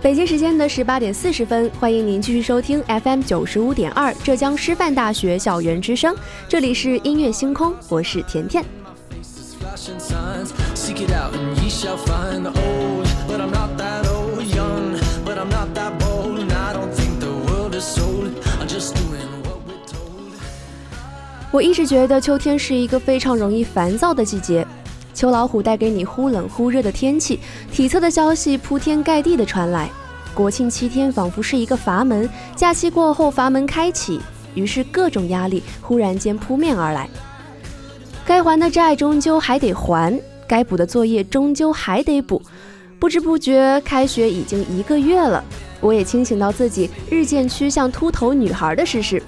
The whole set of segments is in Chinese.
北京时间的十八点四十分，欢迎您继续收听 FM 九十五点二浙江师范大学校园之声，这里是音乐星空，我是甜甜。我一直觉得秋天是一个非常容易烦躁的季节。秋老虎带给你忽冷忽热的天气，体测的消息铺天盖地的传来。国庆七天仿佛是一个阀门，假期过后阀门开启，于是各种压力忽然间扑面而来。该还的债终究还得还，该补的作业终究还得补。不知不觉，开学已经一个月了，我也清醒到自己日渐趋向秃头女孩的事实。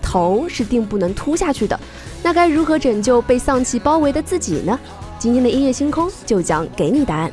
头是定不能秃下去的，那该如何拯救被丧气包围的自己呢？今天的音乐星空就将给你答案。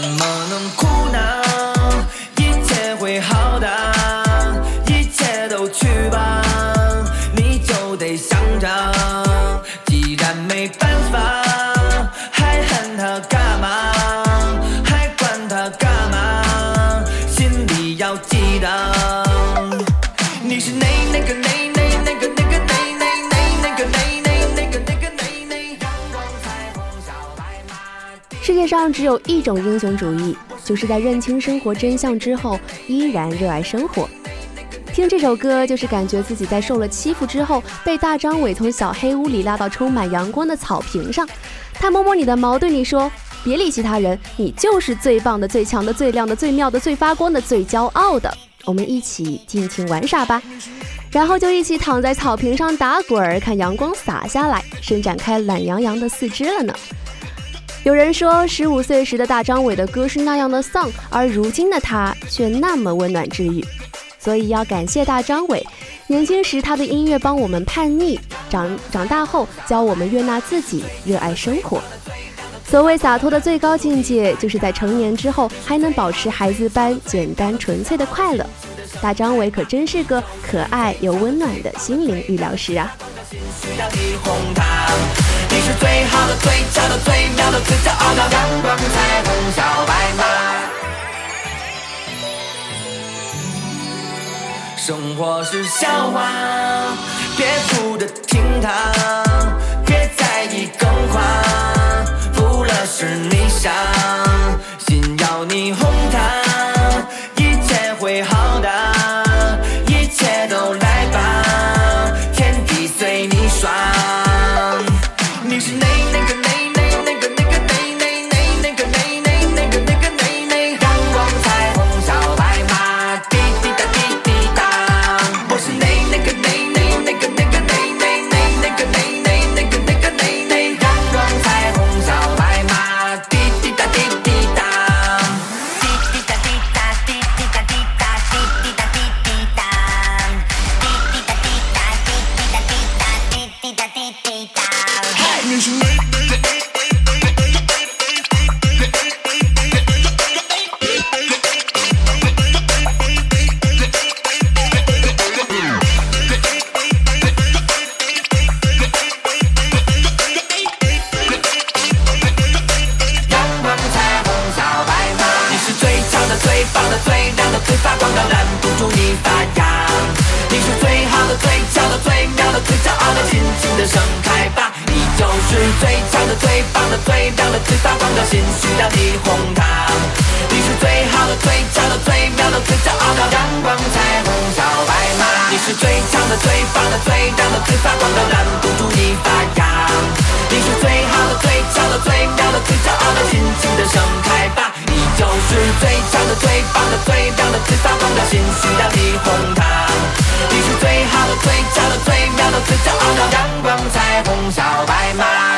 怎么能哭呢？一切会好上只有一种英雄主义，就是在认清生活真相之后，依然热爱生活。听这首歌，就是感觉自己在受了欺负之后，被大张伟从小黑屋里拉到充满阳光的草坪上。他摸摸你的毛，对你说：“别理其他人，你就是最棒的、最强的、最亮的、最妙的、最发光的、最骄傲的。”我们一起尽情玩耍吧。然后就一起躺在草坪上打滚儿，看阳光洒下来，伸展开懒洋洋的四肢了呢。有人说，十五岁时的大张伟的歌是那样的丧，而如今的他却那么温暖治愈。所以要感谢大张伟，年轻时他的音乐帮我们叛逆，长长大后教我们悦纳自己，热爱生活。所谓洒脱的最高境界，就是在成年之后还能保持孩子般简单纯粹的快乐。大张伟可真是个可爱又温暖的心灵治疗师啊！你。是最好的、最俏的、最妙的、最骄傲的阳光彩虹小白马。生活是笑话，别哭着听它，别在意更换，负了是你傻，心要你哄它，最强的、最棒的、最亮的、最发光的，拦不住你发芽。你是最好的、最俏的、最妙的、最骄傲的，尽情的盛开吧！你就是最强的、最棒的、最亮的、最发光的，心需要你哄它。你是最好的、最俏的、最妙的、最骄傲的阳光彩虹小白马。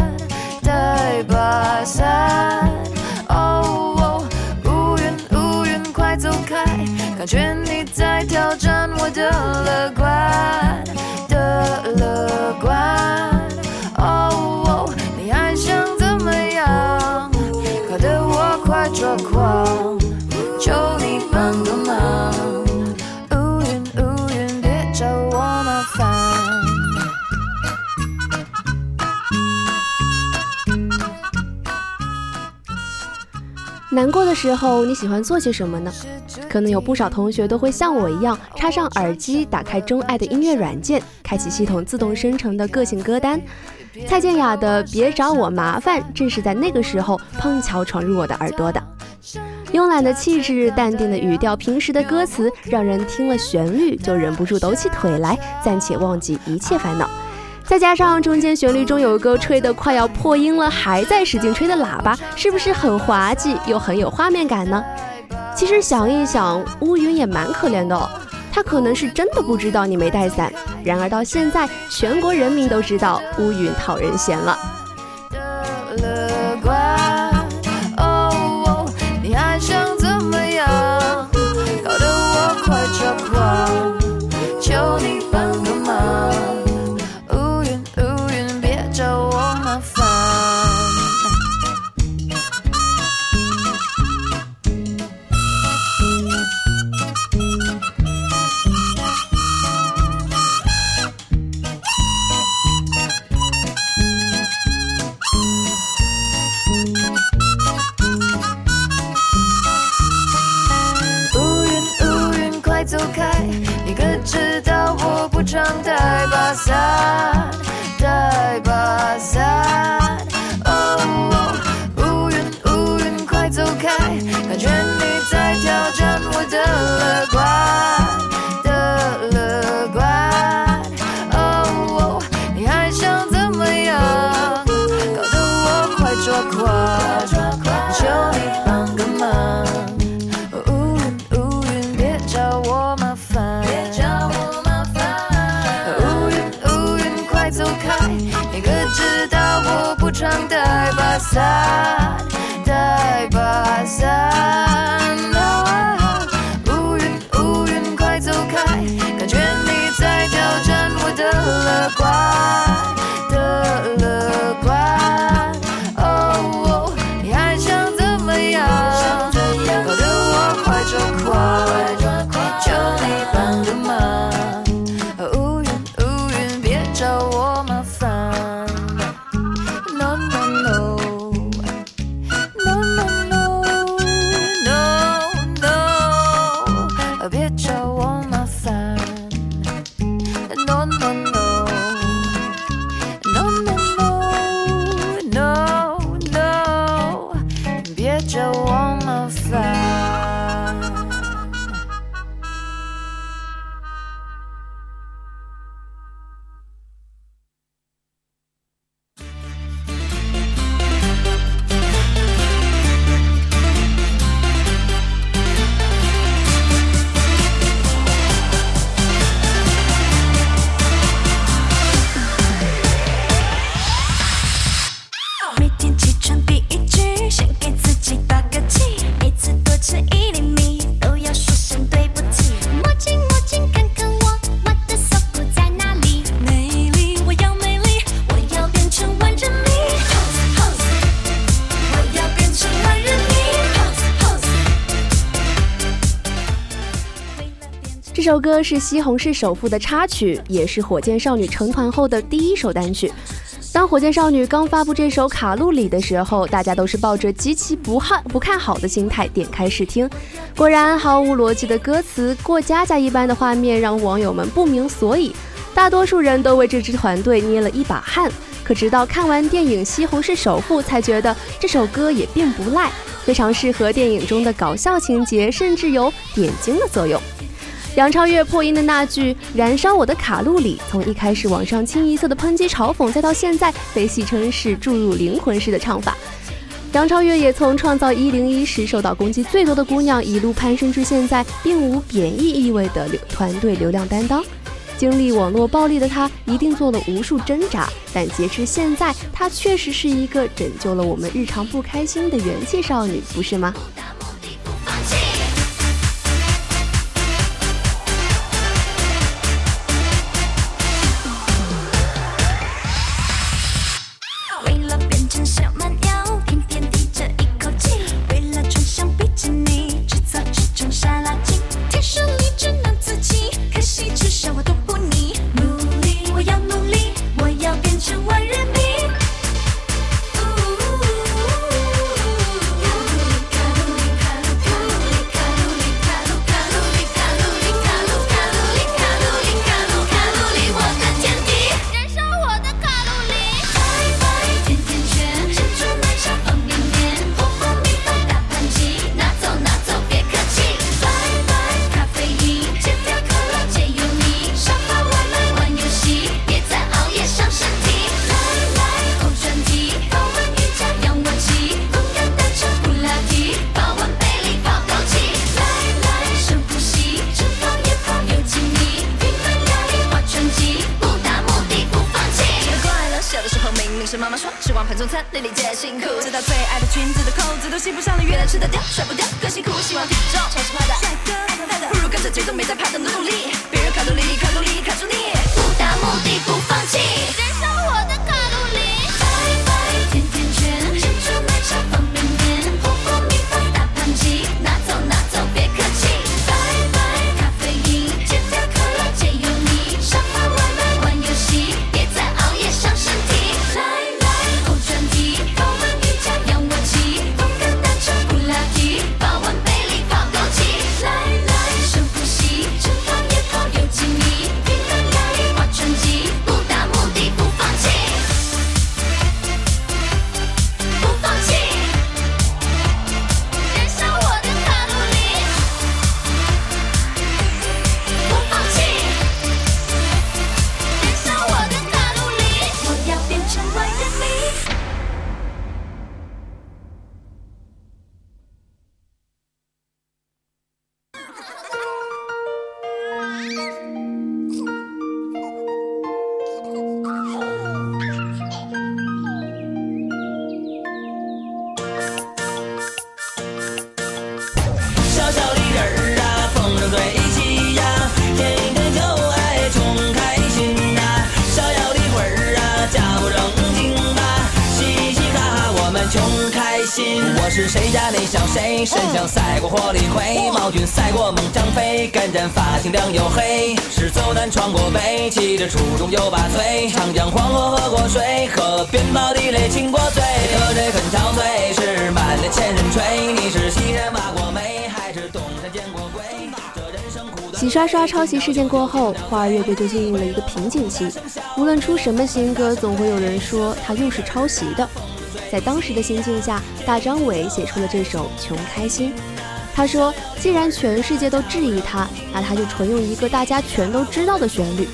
感觉你在挑战我的乐观的乐观。难过的时候，你喜欢做些什么呢？可能有不少同学都会像我一样，插上耳机，打开钟爱的音乐软件，开启系统自动生成的个性歌单。蔡健雅的《别找我麻烦》正是在那个时候碰巧闯入我的耳朵的。慵懒的气质、淡定的语调、平实的歌词，让人听了旋律就忍不住抖起腿来，暂且忘记一切烦恼。再加上中间旋律中有一个吹得快要破音了，还在使劲吹的喇叭，是不是很滑稽又很有画面感呢？其实想一想，乌云也蛮可怜的哦，他可能是真的不知道你没带伞。然而到现在，全国人民都知道乌云讨人嫌了。带这首歌是西红柿首富的插曲，也是火箭少女成团后的第一首单曲。当火箭少女刚发布这首《卡路里》的时候，大家都是抱着极其不看不看好的心态点开试听。果然，毫无逻辑的歌词、过家家一般的画面，让网友们不明所以。大多数人都为这支团队捏了一把汗。可直到看完电影《西红柿首富》，才觉得这首歌也并不赖，非常适合电影中的搞笑情节，甚至有点睛的作用。杨超越破音的那句“燃烧我的卡路里”，从一开始网上清一色的抨击嘲讽，再到现在被戏称是注入灵魂式的唱法。杨超越也从创造一零一时受到攻击最多的姑娘，一路攀升至现在并无贬义意味的流团队流量担当。经历网络暴力的她，一定做了无数挣扎，但截至现在，她确实是一个拯救了我们日常不开心的元气少女，不是吗？那小谁，身强赛过火力灰，毛俊赛过猛张飞，干战发型亮又黑，是走南闯过北，骑着初中又把嘴，长江黄河喝过水，河边冒地雷亲过嘴，喝醉很憔悴，是满脸千人吹，你是西山挖过煤，还是东山见过鬼？这人生苦短。洗刷刷抄袭事件过后，花儿乐队就进入了一个瓶颈期。无论出什么新歌，总会有人说他又是抄袭的。在当时的心境下，大张伟写出了这首《穷开心》。他说：“既然全世界都质疑他，那他就纯用一个大家全都知道的旋律。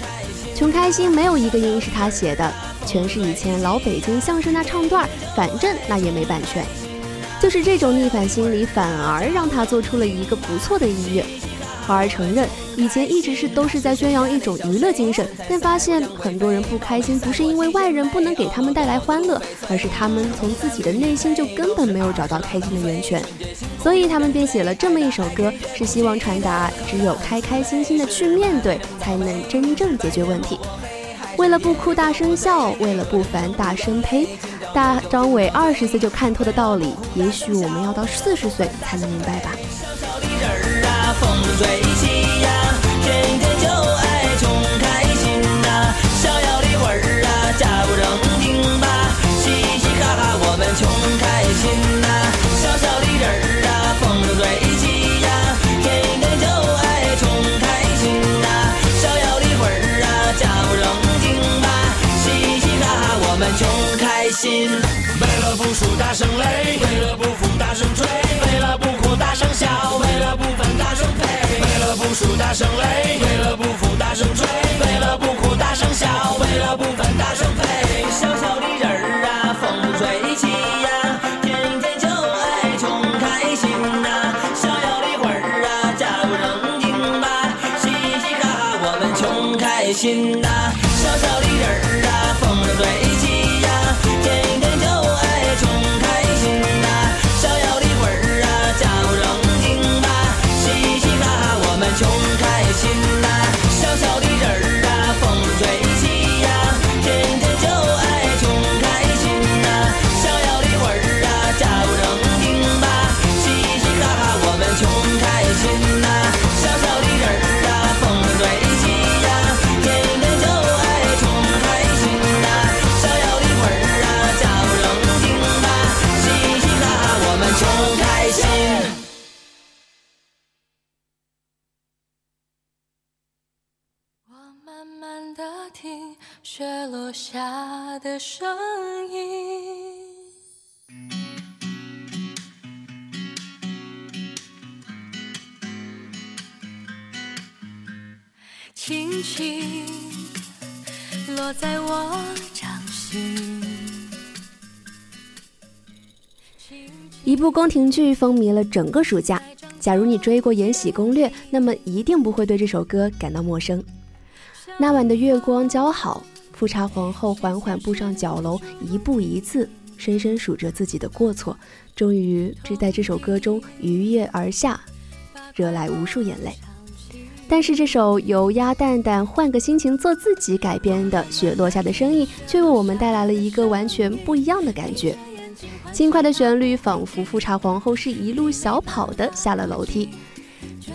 《穷开心》没有一个音是他写的，全是以前老北京相声那唱段，反正那也没版权。就是这种逆反心理，反而让他做出了一个不错的音乐。花儿承认，以前一直是都是在宣扬一种娱乐精神，但发现很多人不开心，不是因为外人不能给他们带来欢乐，而是他们从自己的内心就根本没有找到开心的源泉，所以他们便写了这么一首歌，是希望传达只有开开心心的去面对，才能真正解决问题。为了不哭大声笑，为了不烦大声呸。大张伟二十岁就看透的道理，也许我们要到四十岁才能明白吧。风最起呀，天天就爱穷开心呐。逍遥的魂儿啊，假不正经吧，嘻嘻哈哈我们穷开心呐。小小的人儿啊，风筝最起呀，天天就爱穷开心呐。逍遥的魂儿啊，假不正经吧，嘻嘻哈哈我们穷开心。为了不输大声擂，为了不服大声吹，为了不哭大声笑，为了不，为了不输大声擂，为了不服大声吹，为了不哭大声笑，为了不烦大声呸。小小的人儿啊，风不吹起呀，天天就爱穷开心呐。逍遥的魂儿啊，假不正经吧，嘻嘻哈哈我们穷开心呐。小小的人儿啊，风筝吹下的声音。轻轻落在我掌心。一部宫廷剧风靡了整个暑假。假如你追过《延禧攻略》，那么一定不会对这首歌感到陌生。那晚的月光姣好，富察皇后缓缓步上角楼，一步一字，深深数着自己的过错，终于只在这首歌中愉悦而下，惹来无数眼泪。但是这首由鸭蛋蛋换个心情做自己改编的《雪落下的声音》，却为我们带来了一个完全不一样的感觉。轻快的旋律仿佛富察皇后是一路小跑的下了楼梯，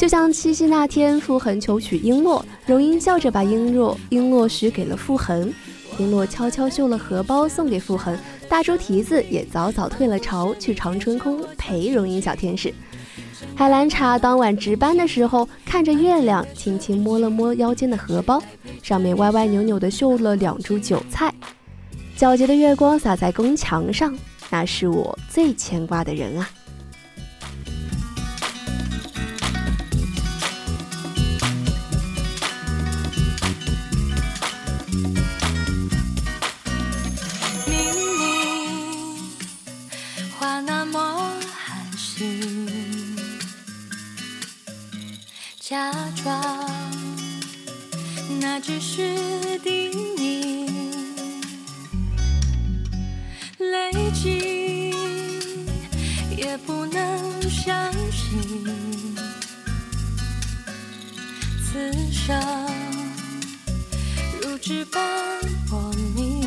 就像七夕那天，傅恒求娶璎珞，荣英笑着把璎珞璎珞许给了傅恒，璎珞悄悄绣了荷包送给傅恒，大猪蹄子也早早退了巢，去长春宫陪荣英小天使。海兰察当晚值班的时候，看着月亮，轻轻摸了摸腰间的荷包，上面歪歪扭扭地绣了两株韭菜。皎洁的月光洒在宫墙上，那是我最牵挂的人啊。装那只是叮咛，累积也不能相信，此生如纸般薄命。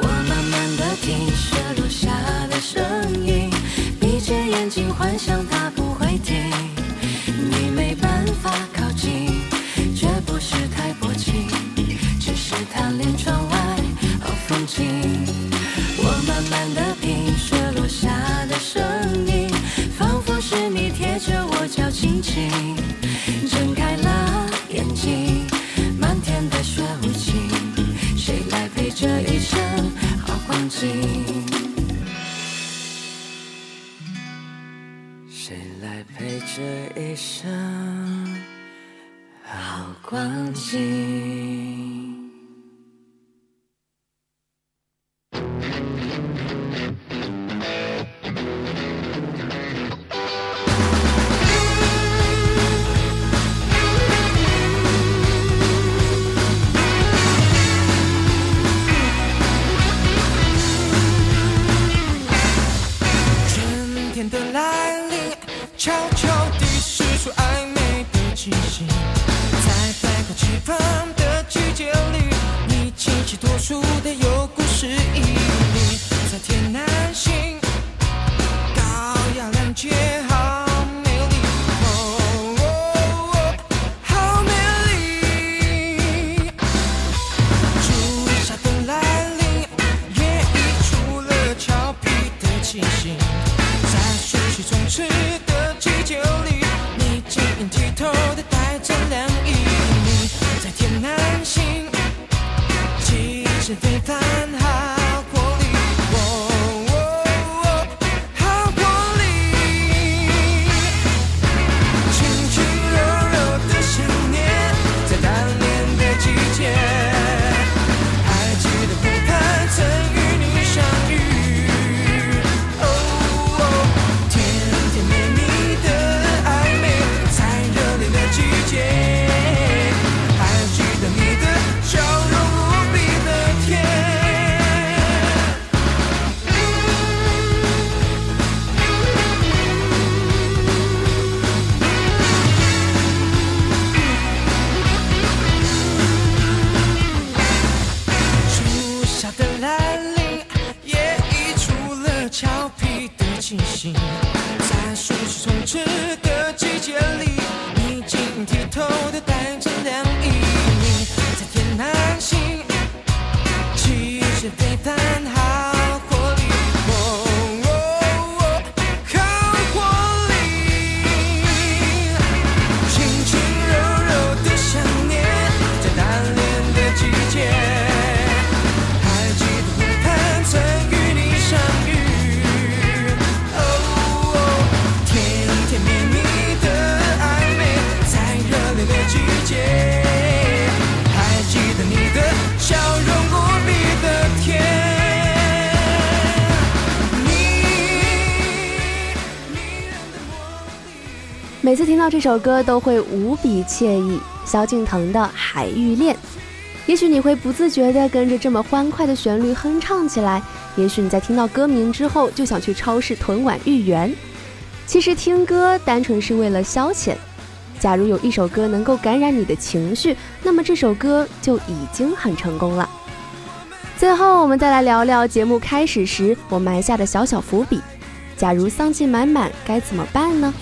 我慢慢的听雪落下的声音，闭着眼睛幻想它不睁开了眼睛，漫天的雪无情。谁来陪这一生好光景？谁来陪这一生好光景？每次听到这首歌都会无比惬意。萧敬腾的《海芋恋》，也许你会不自觉地跟着这么欢快的旋律哼唱起来，也许你在听到歌名之后就想去超市囤碗芋圆。其实听歌单纯是为了消遣。假如有一首歌能够感染你的情绪，那么这首歌就已经很成功了。最后，我们再来聊聊节目开始时我埋下的小小伏笔。假如丧气满满，该怎么办呢？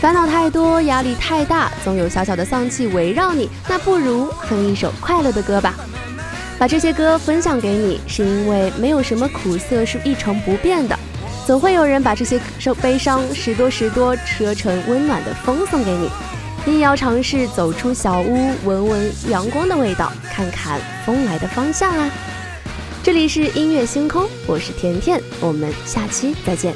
烦恼太多，压力太大，总有小小的丧气围绕你，那不如哼一首快乐的歌吧。把这些歌分享给你，是因为没有什么苦涩是一成不变的，总会有人把这些受悲伤时多时多车成温暖的风送给你。你也要尝试走出小屋，闻闻阳光的味道，看看风来的方向啊！这里是音乐星空，我是甜甜，我们下期再见。